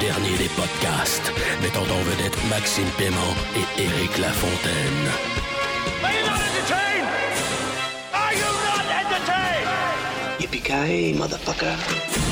Dernier des podcasts, mettant en vedette Maxime Paiement et Éric Lafontaine. Are you not entertained? Are you not entertained? Yippee-ki-yay, motherfucker.